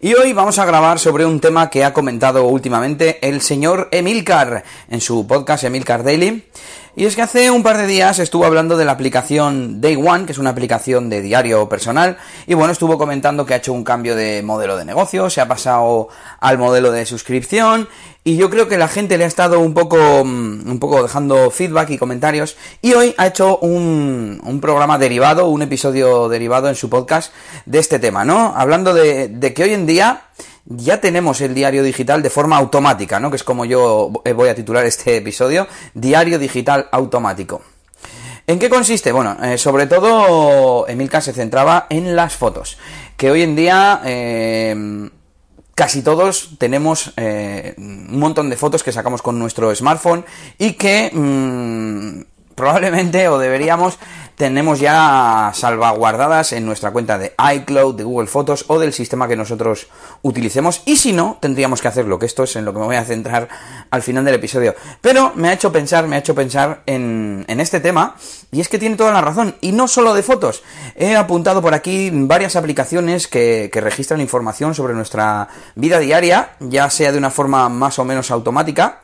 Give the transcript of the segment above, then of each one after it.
y hoy vamos a grabar sobre un tema que ha comentado últimamente el señor Emilcar en su podcast Emilcar Daily. Y es que hace un par de días estuvo hablando de la aplicación Day One, que es una aplicación de diario personal, y bueno, estuvo comentando que ha hecho un cambio de modelo de negocio, se ha pasado al modelo de suscripción, y yo creo que la gente le ha estado un poco, mm, un poco dejando feedback y comentarios, y hoy ha hecho un, un programa derivado, un episodio derivado en su podcast de este tema, ¿no? Hablando de, de que hoy en día ya tenemos el diario digital de forma automática, ¿no? Que es como yo voy a titular este episodio, diario digital automático. ¿En qué consiste? Bueno, eh, sobre todo Emilka se centraba en las fotos, que hoy en día eh, casi todos tenemos eh, un montón de fotos que sacamos con nuestro smartphone y que mm, probablemente o deberíamos tenemos ya salvaguardadas en nuestra cuenta de iCloud, de Google Fotos o del sistema que nosotros utilicemos. Y si no, tendríamos que hacerlo, que esto es en lo que me voy a centrar al final del episodio. Pero me ha hecho pensar, me ha hecho pensar en, en este tema, y es que tiene toda la razón. Y no solo de fotos. He apuntado por aquí varias aplicaciones que, que registran información sobre nuestra vida diaria, ya sea de una forma más o menos automática,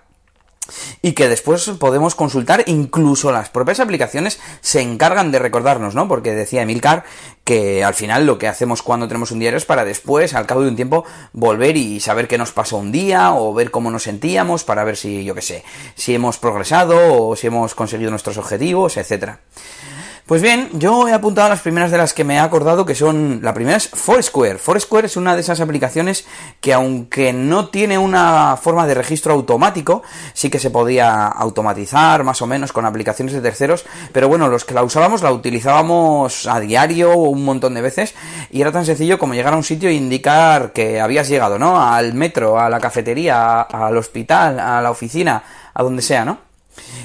y que después podemos consultar, incluso las propias aplicaciones se encargan de recordarnos, ¿no? Porque decía Emilcar que al final lo que hacemos cuando tenemos un diario es para después, al cabo de un tiempo, volver y saber qué nos pasó un día o ver cómo nos sentíamos para ver si, yo qué sé, si hemos progresado o si hemos conseguido nuestros objetivos, etcétera. Pues bien, yo he apuntado las primeras de las que me he acordado, que son, la primera es Foursquare. Foursquare es una de esas aplicaciones que aunque no tiene una forma de registro automático, sí que se podía automatizar más o menos con aplicaciones de terceros, pero bueno, los que la usábamos la utilizábamos a diario un montón de veces y era tan sencillo como llegar a un sitio e indicar que habías llegado, ¿no? Al metro, a la cafetería, al hospital, a la oficina, a donde sea, ¿no?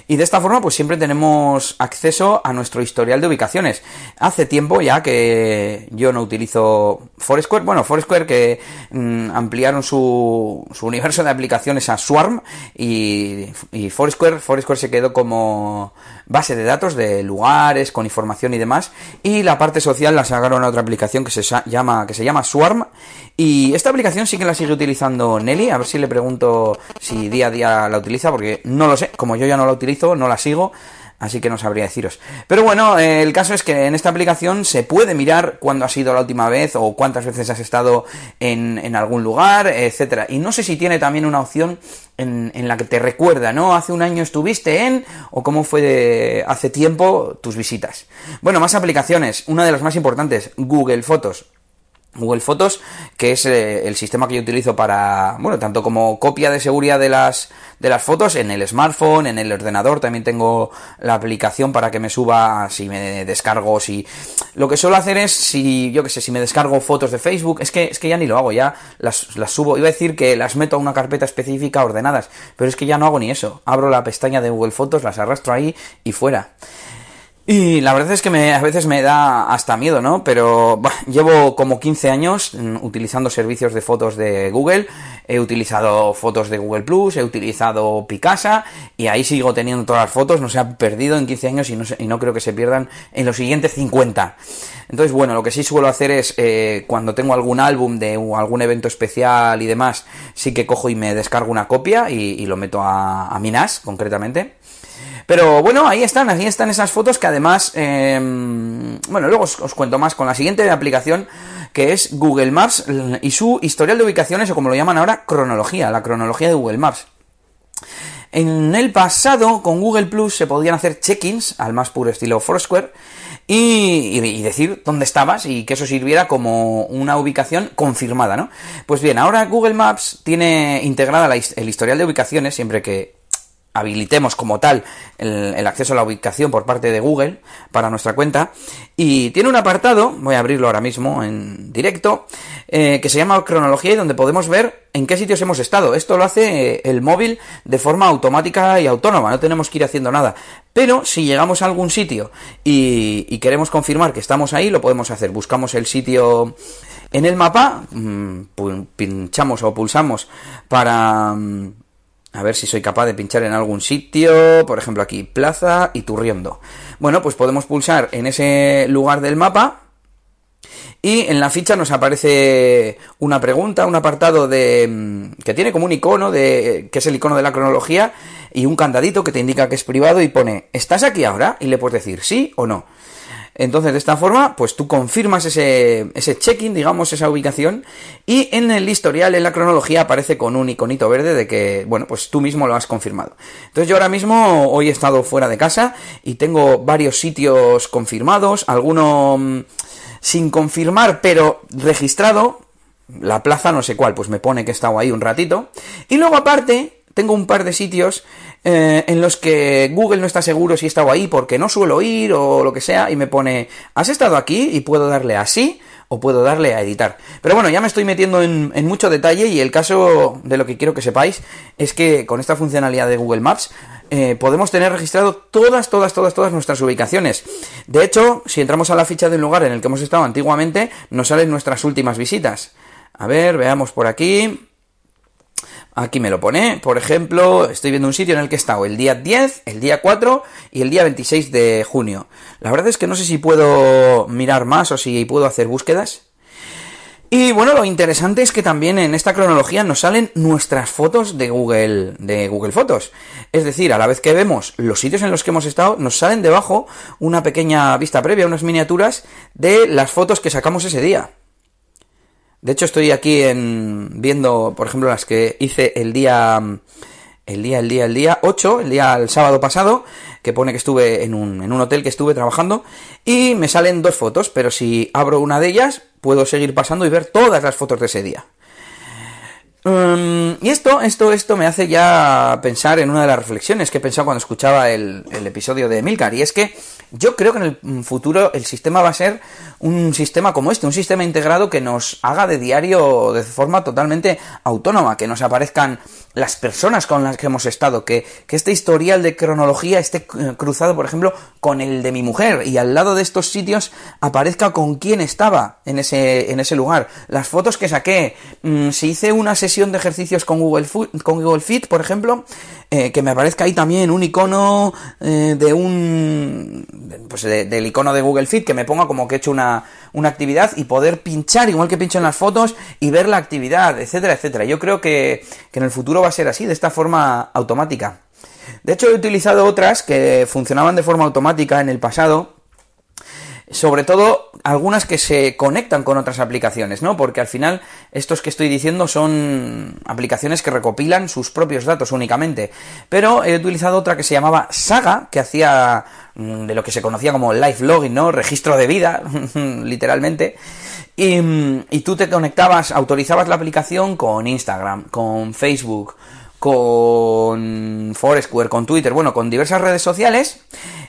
Y de esta forma, pues siempre tenemos acceso a nuestro historial de ubicaciones. Hace tiempo ya que yo no utilizo Foursquare. Bueno, Foursquare que mmm, ampliaron su, su, universo de aplicaciones a Swarm y, y Foursquare, Foursquare se quedó como base de datos de lugares con información y demás. Y la parte social la sacaron a otra aplicación que se llama, que se llama Swarm. Y esta aplicación sí que la sigue utilizando Nelly. A ver si le pregunto si día a día la utiliza, porque no lo sé. Como yo ya no la utilizo, no la sigo así que no sabría deciros. Pero bueno, eh, el caso es que en esta aplicación se puede mirar cuándo ha sido la última vez o cuántas veces has estado en, algún lugar, etcétera. Y no sé si tiene también una opción en, en, la que te recuerda, ¿no? Hace un año estuviste en, o cómo fue de hace tiempo tus visitas. Bueno, más aplicaciones. Una de las más importantes, Google Fotos. Google Fotos, que es eh, el sistema que yo utilizo para, bueno, tanto como copia de seguridad de las, de las fotos en el smartphone, en el ordenador, también tengo la aplicación para que me suba si me descargo, si... Lo que suelo hacer es, si, yo que sé, si me descargo fotos de Facebook, es que, es que ya ni lo hago, ya las, las subo, iba a decir que las meto a una carpeta específica ordenadas, pero es que ya no hago ni eso, abro la pestaña de Google Fotos, las arrastro ahí y fuera. Y la verdad es que me, a veces me da hasta miedo, ¿no? Pero bah, llevo como 15 años mm, utilizando servicios de fotos de Google. He utilizado fotos de Google Plus, he utilizado Picasa y ahí sigo teniendo todas las fotos. No se han perdido en 15 años y no, y no creo que se pierdan en los siguientes 50. Entonces, bueno, lo que sí suelo hacer es eh, cuando tengo algún álbum de algún evento especial y demás, sí que cojo y me descargo una copia y, lo meto a, a Minas, concretamente. Pero bueno, ahí están, ahí están esas fotos que además, eh, bueno, luego os, cuento más con la siguiente aplicación que es Google Maps y su historial de ubicaciones o como lo llaman ahora, cronología, la cronología de Google Maps. En el pasado, con Google Plus se podían hacer check-ins al más puro estilo Foursquare y, decir dónde estabas y que eso sirviera como una ubicación confirmada, ¿no? Pues bien, ahora Google Maps tiene integrada el historial de ubicaciones siempre que habilitemos como tal el, acceso a la ubicación por parte de Google para nuestra cuenta. Y tiene un apartado, voy a abrirlo ahora mismo en directo, eh, que se llama cronología y donde podemos ver en qué sitios hemos estado. Esto lo hace eh, el móvil de forma automática y autónoma, no tenemos que ir haciendo nada. Pero si llegamos a algún sitio y, queremos confirmar que estamos ahí, lo podemos hacer. Buscamos el sitio en el mapa, mm, pinchamos o pulsamos para mm, a ver si soy capaz de pinchar en algún sitio, por ejemplo aquí, Plaza y Turriondo. Bueno, pues podemos pulsar en ese lugar del mapa y en la ficha nos aparece una pregunta, un apartado de mm, que tiene como un icono de que es el icono de la cronología y un candadito que te indica que es privado y pone ¿estás aquí ahora? y le puedes decir sí o no. Entonces, de esta forma, pues tú confirmas ese, ese check-in, digamos, esa ubicación, y en el historial, en la cronología, aparece con un iconito verde de que, bueno, pues tú mismo lo has confirmado. Entonces, yo ahora mismo, hoy he estado fuera de casa y tengo varios sitios confirmados, alguno mm, sin confirmar, pero registrado, la plaza no sé cuál, pues me pone que he estado ahí un ratito, y luego aparte, tengo un par de sitios eh, en los que Google no está seguro si he estado ahí porque no suelo ir o lo que sea y me pone, ¿has estado aquí? Y puedo darle a sí o puedo darle a editar. Pero bueno, ya me estoy metiendo en, mucho detalle y el caso de lo que quiero que sepáis es que con esta funcionalidad de Google Maps eh, podemos tener registrado todas, todas, todas, todas nuestras ubicaciones. De hecho, si entramos a la ficha del lugar en el que hemos estado antiguamente, nos salen nuestras últimas visitas. A ver, veamos por aquí. Aquí me lo pone, por ejemplo, estoy viendo un sitio en el que he estado el día 10, el día 4 y el día 26 de junio. La verdad es que no sé si puedo mirar más o si puedo hacer búsquedas. Y bueno, lo interesante es que también en esta cronología nos salen nuestras fotos de Google, de Google Fotos. Es decir, a la vez que vemos los sitios en los que hemos estado, nos salen debajo una pequeña vista previa, unas miniaturas de las fotos que sacamos ese día. De hecho, estoy aquí en, viendo, por ejemplo, las que hice el día, el día, el día, el día 8, el día, el sábado pasado, que pone que estuve en un, en un hotel que estuve trabajando, y me salen dos fotos, pero si abro una de ellas, puedo seguir pasando y ver todas las fotos de ese día. Um, y esto, esto, esto me hace ya pensar en una de las reflexiones que he pensado cuando escuchaba el, el episodio de Milcar, y es que yo creo que en el futuro el sistema va a ser un sistema como este, un sistema integrado que nos haga de diario de forma totalmente autónoma, que nos aparezcan las personas con las que hemos estado, que, que este historial de cronología esté cruzado, por ejemplo, con el de mi mujer y al lado de estos sitios aparezca con quién estaba en ese, en ese lugar, las fotos que saqué, mm, si hice una sesión de ejercicios con Google, con Google Fit, por ejemplo, eh, que me aparezca ahí también un icono eh, de un pues del icono de Google Fit que me ponga como que he hecho una, una actividad y poder pinchar igual que pincho en las fotos y ver la actividad, etcétera, etcétera. Yo creo que, que en el futuro va a ser así, de esta forma automática. De hecho, he utilizado otras que funcionaban de forma automática en el pasado sobre todo algunas que se conectan con otras aplicaciones, ¿no? Porque al final estos que estoy diciendo son aplicaciones que recopilan sus propios datos únicamente. Pero he utilizado otra que se llamaba Saga, que hacía mm, de lo que se conocía como life logging, ¿no? Registro de vida, literalmente. Y, y tú te conectabas, autorizabas la aplicación con Instagram, con Facebook, con Foursquare, con Twitter, bueno, con diversas redes sociales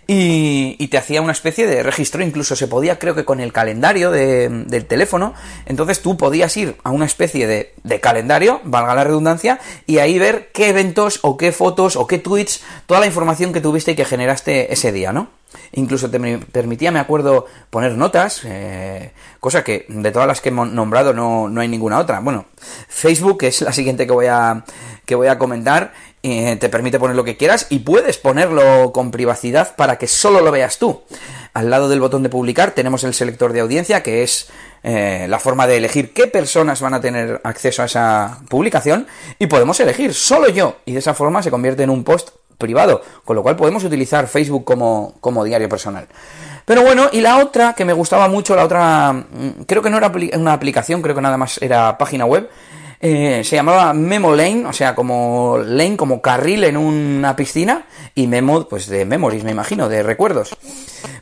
y, te hacía una especie de registro, incluso se podía, creo que con el calendario del teléfono, entonces tú podías ir a una especie de, de, calendario, valga la redundancia, y ahí ver qué eventos o qué fotos o qué tweets, toda la información que tuviste y que generaste ese día, ¿no? Incluso te permitía, me acuerdo, poner notas, eh, cosa que de todas las que hemos nombrado no, no hay ninguna otra. Bueno, Facebook es la siguiente que voy a, que voy a comentar eh, te permite poner lo que quieras y puedes ponerlo con privacidad para que solo lo veas tú. Al lado del botón de publicar tenemos el selector de audiencia, que es eh, la forma de elegir qué personas van a tener acceso a esa publicación y podemos elegir solo yo y de esa forma se convierte en un post privado, con lo cual podemos utilizar Facebook como, como diario personal. Pero bueno, y la otra que me gustaba mucho, la otra, mm, creo que no era una aplicación, creo que nada más era página web, eh, se llamaba Memo Lane, o sea, como lane, como carril en una piscina, y memo, pues de memories, me imagino, de recuerdos.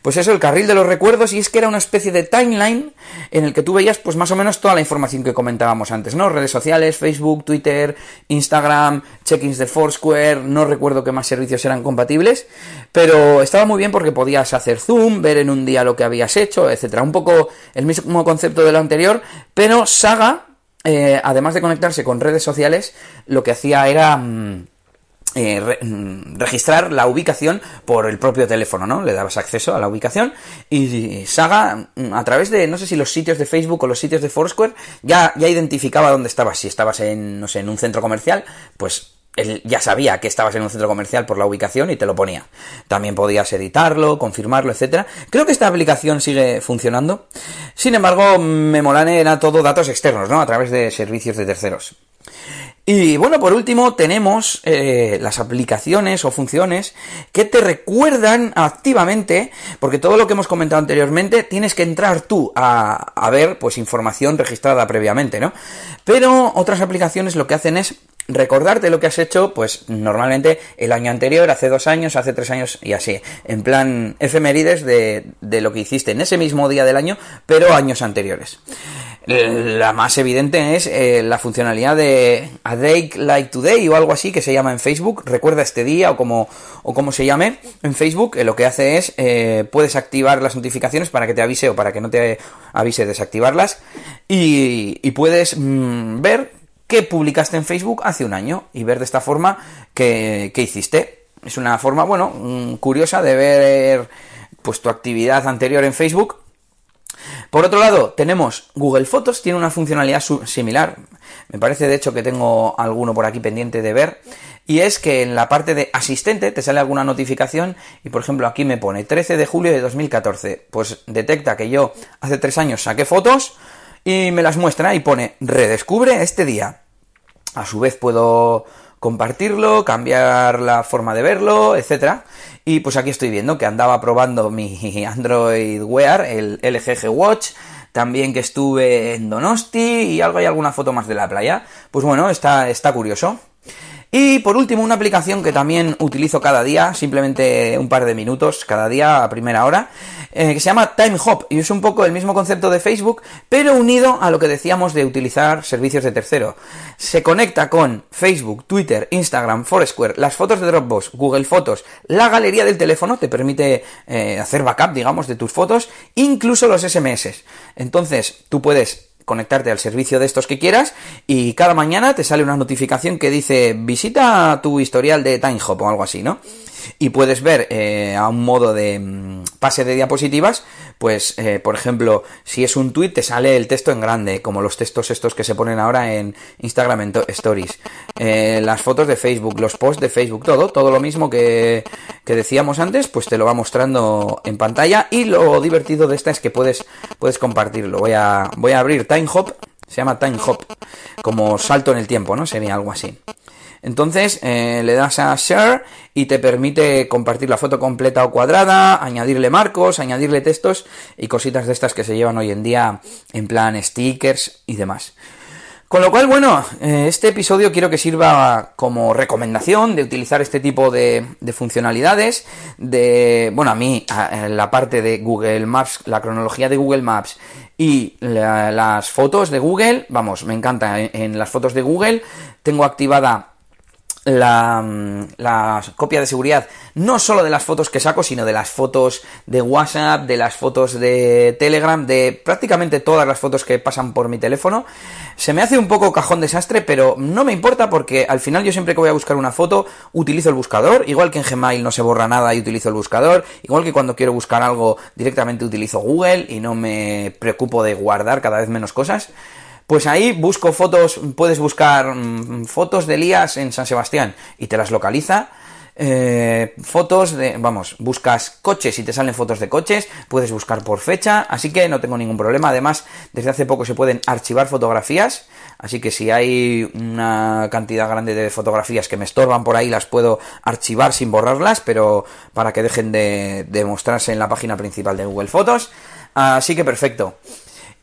Pues eso, el carril de los recuerdos, y es que era una especie de timeline en el que tú veías, pues más o menos toda la información que comentábamos antes, ¿no? Redes sociales, Facebook, Twitter, Instagram, check-ins de Foursquare, no recuerdo qué más servicios eran compatibles, pero estaba muy bien porque podías hacer zoom, ver en un día lo que habías hecho, etcétera. Un poco el mismo concepto de lo anterior, pero Saga eh, además de conectarse con redes sociales, lo que hacía era... Mm, eh, mm, registrar la ubicación por el propio teléfono, ¿no? Le dabas acceso a la ubicación y Saga, mm, a través de, no sé si los sitios de Facebook o los sitios de Foursquare, ya, ya identificaba dónde estabas. Si estabas en, no sé, en un centro comercial, pues él ya sabía que estabas en un centro comercial por la ubicación y te lo ponía. También podías editarlo, confirmarlo, etcétera. Creo que esta aplicación sigue funcionando. Sin embargo, Memolane era todo datos externos, ¿no? A través de servicios de terceros. Y bueno, por último tenemos eh, las aplicaciones o funciones que te recuerdan activamente, porque todo lo que hemos comentado anteriormente tienes que entrar tú a, a ver pues información registrada previamente, ¿no? Pero otras aplicaciones lo que hacen es recordarte lo que has hecho, pues normalmente el año anterior, hace dos años, hace tres años y así, en plan efemérides de, de lo que hiciste en ese mismo día del año, pero años anteriores. La más evidente es eh, la funcionalidad de A Day Like Today o algo así que se llama en Facebook. Recuerda este día o como, o se llame en Facebook. Eh, lo que hace es eh, puedes activar las notificaciones para que te avise o para que no te avise desactivarlas. Y, y puedes mm, ver publicaste en Facebook hace un año y ver de esta forma qué, qué hiciste. Es una forma, bueno, mm, curiosa de ver pues tu actividad anterior en Facebook. Por otro lado, tenemos Google Fotos, tiene una funcionalidad similar. Me parece de hecho que tengo alguno por aquí pendiente de ver. Y es que en la parte de asistente te sale alguna notificación y por ejemplo aquí me pone 13 de julio de 2014. Pues detecta que yo hace tres años saqué fotos, y me las muestra y pone redescubre este día. A su vez puedo compartirlo, cambiar la forma de verlo, etcétera. Y pues aquí estoy viendo que andaba probando mi Android Wear, el LG Watch, también que estuve en Donosti y algo hay alguna foto más de la playa. Pues bueno, está, está curioso. Y por último, una aplicación que también utilizo cada día, simplemente un par de minutos cada día a primera hora, eh, que se llama Time Hop y es un poco el mismo concepto de Facebook, pero unido a lo que decíamos de utilizar servicios de tercero. Se conecta con Facebook, Twitter, Instagram, Foursquare, las fotos de Dropbox, Google Fotos, la galería del teléfono, te permite eh, hacer backup, digamos, de tus fotos, incluso los SMS. Entonces, tú puedes conectarte al servicio de estos que quieras y cada mañana te sale una notificación que dice visita tu historial de TimeHop o algo así, ¿no? Y puedes ver eh, a un modo de mm, pase de diapositivas, pues eh, por ejemplo, si es un tweet te sale el texto en grande, como los textos estos que se ponen ahora en Instagram en Stories, eh, las fotos de Facebook, los posts de Facebook, todo, todo lo mismo que, que decíamos antes, pues te lo va mostrando en pantalla y lo divertido de esta es que puedes, puedes compartirlo. Voy a, voy a abrir se llama TimeHop, como salto en el tiempo, ¿no? Sería algo así. Entonces eh, le das a Share y te permite compartir la foto completa o cuadrada, añadirle marcos, añadirle textos y cositas de estas que se llevan hoy en día en plan stickers y demás. Con lo cual, bueno, eh, este episodio quiero que sirva como recomendación de utilizar este tipo de, funcionalidades. De, bueno, a mí, la parte de Google Maps, la cronología de Google Maps y las fotos de Google, vamos, me encanta. en las fotos de Google tengo activada la, mm, la, copia de seguridad no solo de las fotos que saco, sino de las fotos de WhatsApp, de las fotos de Telegram, de prácticamente todas las fotos que pasan por mi teléfono. Se me hace un poco cajón desastre, pero no me importa porque al final yo siempre que voy a buscar una foto utilizo el buscador, igual que en Gmail no se borra nada y utilizo el buscador, igual que cuando quiero buscar algo directamente utilizo Google y no me preocupo de guardar cada vez menos cosas. Pues ahí busco fotos, puedes buscar mm, fotos de Elías en San Sebastián y te las localiza. Eh, fotos de, vamos, buscas coches y te salen fotos de coches, puedes buscar por fecha, así que no tengo ningún problema. Además, desde hace poco se pueden archivar fotografías, así que si hay una cantidad grande de fotografías que me estorban por ahí, las puedo archivar sin borrarlas, pero para que dejen de, de mostrarse en la página principal de Google Fotos. Así que perfecto.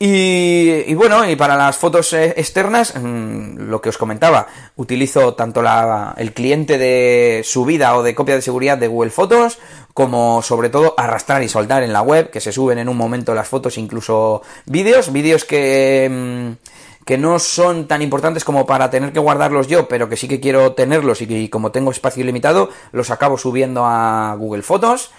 Y, bueno, y para las fotos eh, externas, mm, lo que os comentaba, utilizo tanto la, el cliente de subida o de copia de seguridad de Google Fotos, como sobre todo arrastrar y soltar en la web, que se suben en un momento las fotos, incluso vídeos, vídeos que, mm, que no son tan importantes como para tener que guardarlos yo, pero que sí que quiero tenerlos y como tengo espacio limitado, los acabo subiendo a Google Fotos.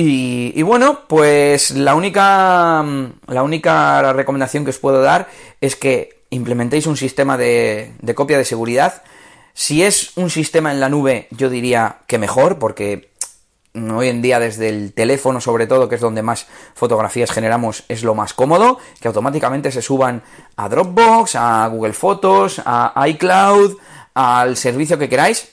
Y, bueno, pues la única, la única recomendación que os puedo dar es que implementéis un sistema de, de copia de seguridad. Si es un sistema en la nube, yo diría que mejor, porque hoy en día desde el teléfono sobre todo, que es donde más fotografías generamos, es lo más cómodo, que automáticamente se suban a Dropbox, a Google Fotos, a iCloud, al servicio que queráis.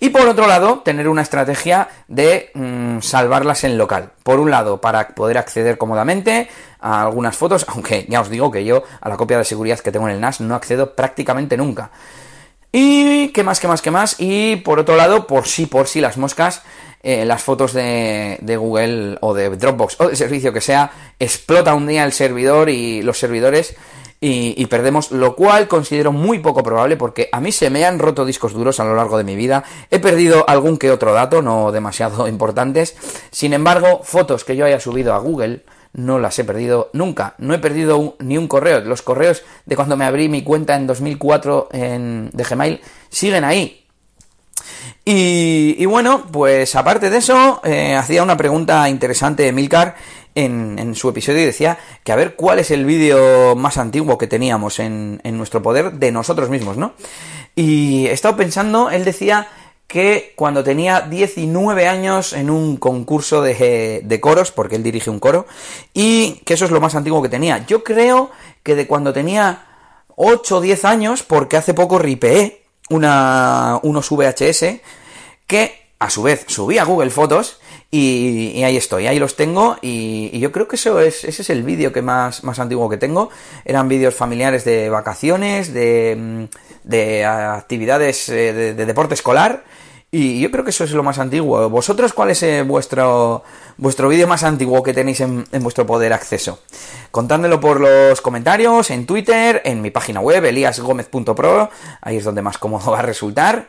Y por otro lado, tener una estrategia de mm, salvarlas en local. Por un lado, para poder acceder cómodamente a algunas fotos, aunque ya os digo que yo a la copia de seguridad que tengo en el NAS no accedo prácticamente nunca. Y qué más, qué más, qué más. Y por otro lado, por sí, por sí, las moscas, eh, las fotos de, de, Google o de Dropbox o de servicio que sea, explota un día el servidor y los servidores y, perdemos, lo cual considero muy poco probable porque a mí se me han roto discos duros a lo largo de mi vida, he perdido algún que otro dato, no demasiado importantes, sin embargo, fotos que yo haya subido a Google no las he perdido nunca, no he perdido ni un correo, los correos de cuando me abrí mi cuenta en 2004 en, de Gmail siguen ahí, y, bueno, pues aparte de eso, eh, hacía una pregunta interesante Milcar en, su episodio y decía que a ver cuál es el vídeo más antiguo que teníamos en, nuestro poder de nosotros mismos, ¿no? Y he estado pensando, él decía que cuando tenía 19 años en un concurso de, coros, porque él dirige un coro, y que eso es lo más antiguo que tenía. Yo creo que de cuando tenía 8 o 10 años, porque hace poco ripeé una, unos VHS que a su vez subí a Google Fotos y, ahí estoy, ahí los tengo y, yo creo que eso es, ese es el vídeo que más, más antiguo que tengo. Eran vídeos familiares de vacaciones, de, mm, de actividades eh, de, deporte escolar y yo creo que eso es lo más antiguo. ¿Vosotros cuál es eh, vuestro, vuestro vídeo más antiguo que tenéis en, vuestro poder acceso? Contádmelo por los comentarios, en Twitter, en mi página web, eliasgomez.pro, ahí es donde más cómodo va a resultar.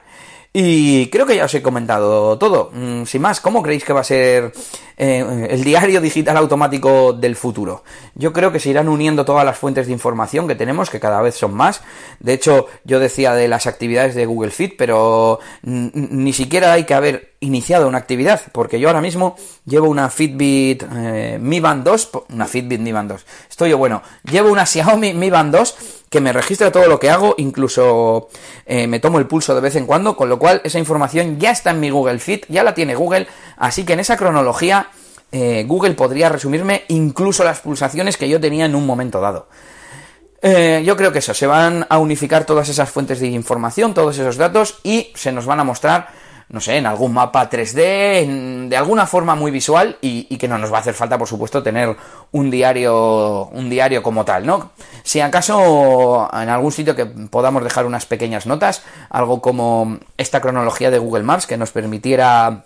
Y creo que ya os he comentado todo. Mm, sin más, ¿cómo creéis que va a ser eh, el diario digital automático del futuro? Yo creo que se irán uniendo todas las fuentes de información que tenemos, que cada vez son más. De hecho, yo decía de las actividades de Google Fit, pero ni siquiera hay que haber iniciado una actividad, porque yo ahora mismo llevo una Fitbit eh, Mi Band 2, una Fitbit Mi Band 2. Estoy yo, bueno, llevo una Xiaomi Mi Band 2 que me registra todo lo que hago, incluso eh, me tomo el pulso de vez en cuando, con lo cual esa información ya está en mi Google Fit, ya la tiene Google, así que en esa cronología eh, Google podría resumirme incluso las pulsaciones que yo tenía en un momento dado. Eh, yo creo que eso, se van a unificar todas esas fuentes de información, todos esos datos y se nos van a mostrar no sé, en algún mapa 3D, de alguna forma muy visual y, que no nos va a hacer falta, por supuesto, tener un diario, un diario como tal, ¿no? Si acaso en algún sitio que podamos dejar unas pequeñas notas, algo como esta cronología de Google Maps que nos permitiera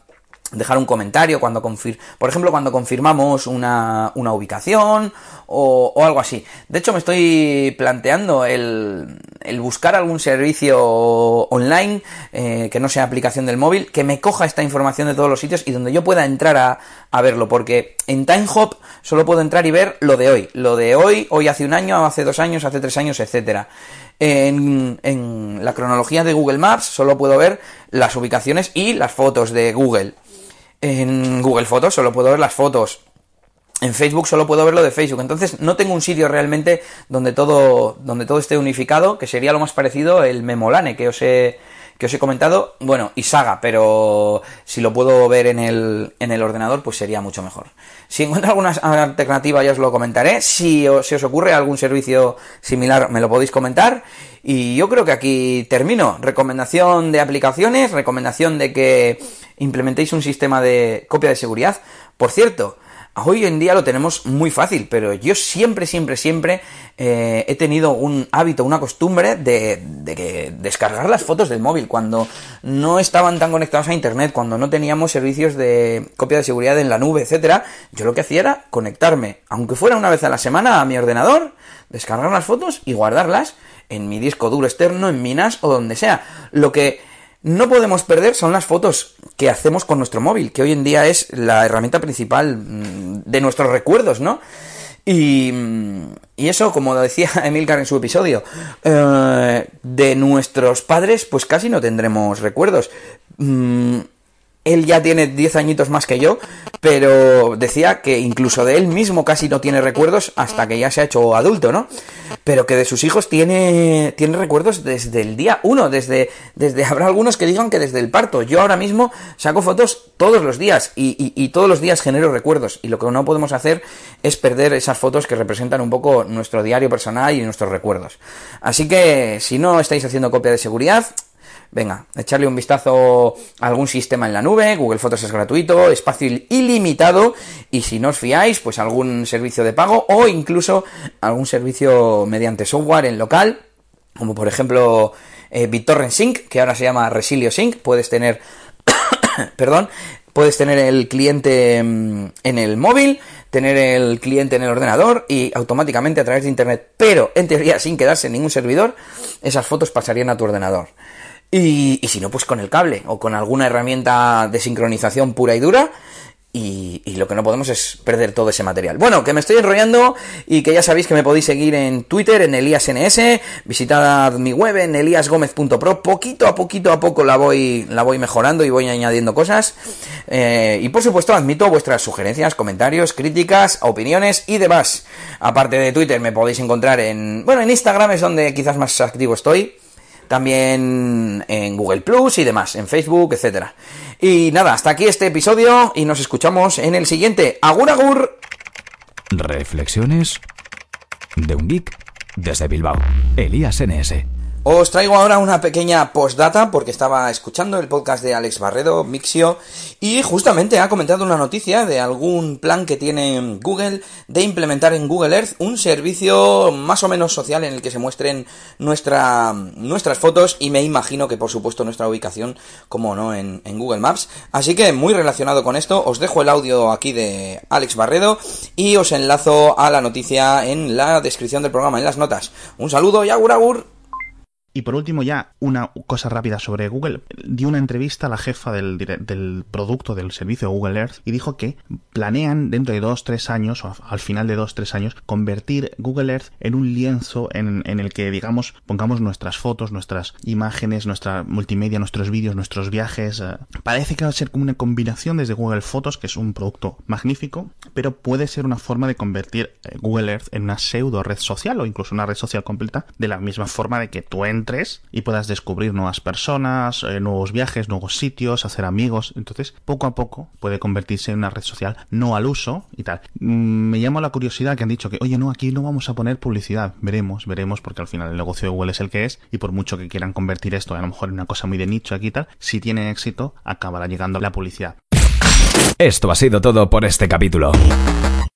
dejar un comentario cuando confir por ejemplo cuando confirmamos una, una ubicación o, algo así. De hecho me estoy planteando el, buscar algún servicio online eh, que no sea aplicación del móvil que me coja esta información de todos los sitios y donde yo pueda entrar a, verlo porque en TimeHop solo puedo entrar y ver lo de hoy. Lo de hoy hoy hace un año hace dos años hace tres años etcétera. En la cronología de Google Maps solo puedo ver las ubicaciones y las fotos de Google en Google Fotos solo puedo ver las fotos. En Facebook solo puedo ver lo de Facebook. Entonces no tengo un sitio realmente donde todo, donde todo esté unificado, que sería lo más parecido el Memolane que os he, que os he comentado. Bueno, y Saga, pero si lo puedo ver en el, en el ordenador, pues sería mucho mejor. Si encuentro alguna alternativa ya os lo comentaré. Si os, si os ocurre algún servicio similar, me lo podéis comentar. Y yo creo que aquí termino. Recomendación de aplicaciones, recomendación de que implementéis un sistema de copia de seguridad. Por cierto, hoy en día lo tenemos muy fácil, pero yo siempre, siempre, siempre eh, he tenido un hábito, una costumbre de, que descargar las fotos del móvil cuando no estaban tan conectados a internet, cuando no teníamos servicios de copia de seguridad en la nube, etcétera. Yo lo que hacía era conectarme, aunque fuera una vez a la semana, a mi ordenador, descargar las fotos y guardarlas en mi disco duro externo, en Minas o donde sea. Lo que no podemos perder son las fotos que hacemos con nuestro móvil, que hoy en día es la herramienta principal mm, de nuestros recuerdos, ¿no? Y, eso, como decía Emilcar en su episodio, eh, de nuestros padres, pues casi no tendremos recuerdos. Mm, él ya tiene 10 añitos más que yo, pero decía que incluso de él mismo casi no tiene recuerdos hasta que ya se ha hecho adulto, ¿no? Pero que de sus hijos tiene, tiene recuerdos desde el día 1, desde, desde, habrá algunos que digan que desde el parto. Yo ahora mismo saco fotos todos los días y, y todos los días genero recuerdos y lo que no podemos hacer es perder esas fotos que representan un poco nuestro diario personal y nuestros recuerdos. Así que si no estáis haciendo copia de seguridad, Venga, echarle un vistazo a algún sistema en la nube, Google Fotos es gratuito, espacio ilimitado. Y si no os fiáis, pues algún servicio de pago o incluso algún servicio mediante software en local, como por ejemplo eh, BitTorrent Sync, que ahora se llama Resilio Sync, puedes tener, perdón, puedes tener el cliente mm, en el móvil, tener el cliente en el ordenador y automáticamente a través de internet, pero en teoría sin quedarse en ningún servidor, esas fotos pasarían a tu ordenador. Y, si no, pues con el cable o con alguna herramienta de sincronización pura y dura. Y, lo que no podemos es perder todo ese material. Bueno, que me estoy enrollando y que ya sabéis que me podéis seguir en Twitter, en ElíasNS, visitad mi web en eliasgomez.pro, poquito a poquito a poco la voy, la voy mejorando y voy añadiendo cosas. Eh, y por supuesto admito vuestras sugerencias, comentarios, críticas, opiniones y demás. Aparte de Twitter me podéis encontrar en, bueno, en Instagram es donde quizás más activo estoy también en Google Plus y demás, en Facebook, etcétera. Y nada, hasta aquí este episodio y nos escuchamos en el siguiente. Agur agur. Reflexiones de un geek desde Bilbao. Elías NS. Os traigo ahora una pequeña postdata porque estaba escuchando el podcast de Alex Barredo, Mixio, y justamente ha comentado una noticia de algún plan que tiene Google de implementar en Google Earth un servicio más o menos social en el que se muestren nuestra, nuestras fotos y me imagino que por supuesto nuestra ubicación, como no, en, en Google Maps. Así que muy relacionado con esto, os dejo el audio aquí de Alex Barredo y os enlazo a la noticia en la descripción del programa, en las notas. Un saludo y agur agur. Y por último, ya una cosa rápida sobre Google. Dio una entrevista a la jefa del, producto del servicio Google Earth y dijo que planean dentro de dos, tres años, o al final de dos, tres años, convertir Google Earth en un lienzo en, en el que, digamos, pongamos nuestras fotos, nuestras imágenes, nuestra multimedia, nuestros vídeos, nuestros viajes. Eh. Parece que va a ser como una combinación desde Google Fotos, que es un producto magnífico, pero puede ser una forma de convertir eh, Google Earth en una pseudo red social o incluso una red social completa de la misma forma de que tú y puedas descubrir nuevas personas, eh, nuevos viajes, nuevos sitios, hacer amigos. Entonces, poco a poco puede convertirse en una red social no al uso y tal. Mm, me llama la curiosidad que han dicho que, oye, no, aquí no vamos a poner publicidad. Veremos, veremos, porque al final el negocio de Google es el que es y por mucho que quieran convertir esto a lo mejor en una cosa muy de nicho aquí y tal, si tiene éxito, acabará llegando la publicidad. Esto ha sido todo por este capítulo.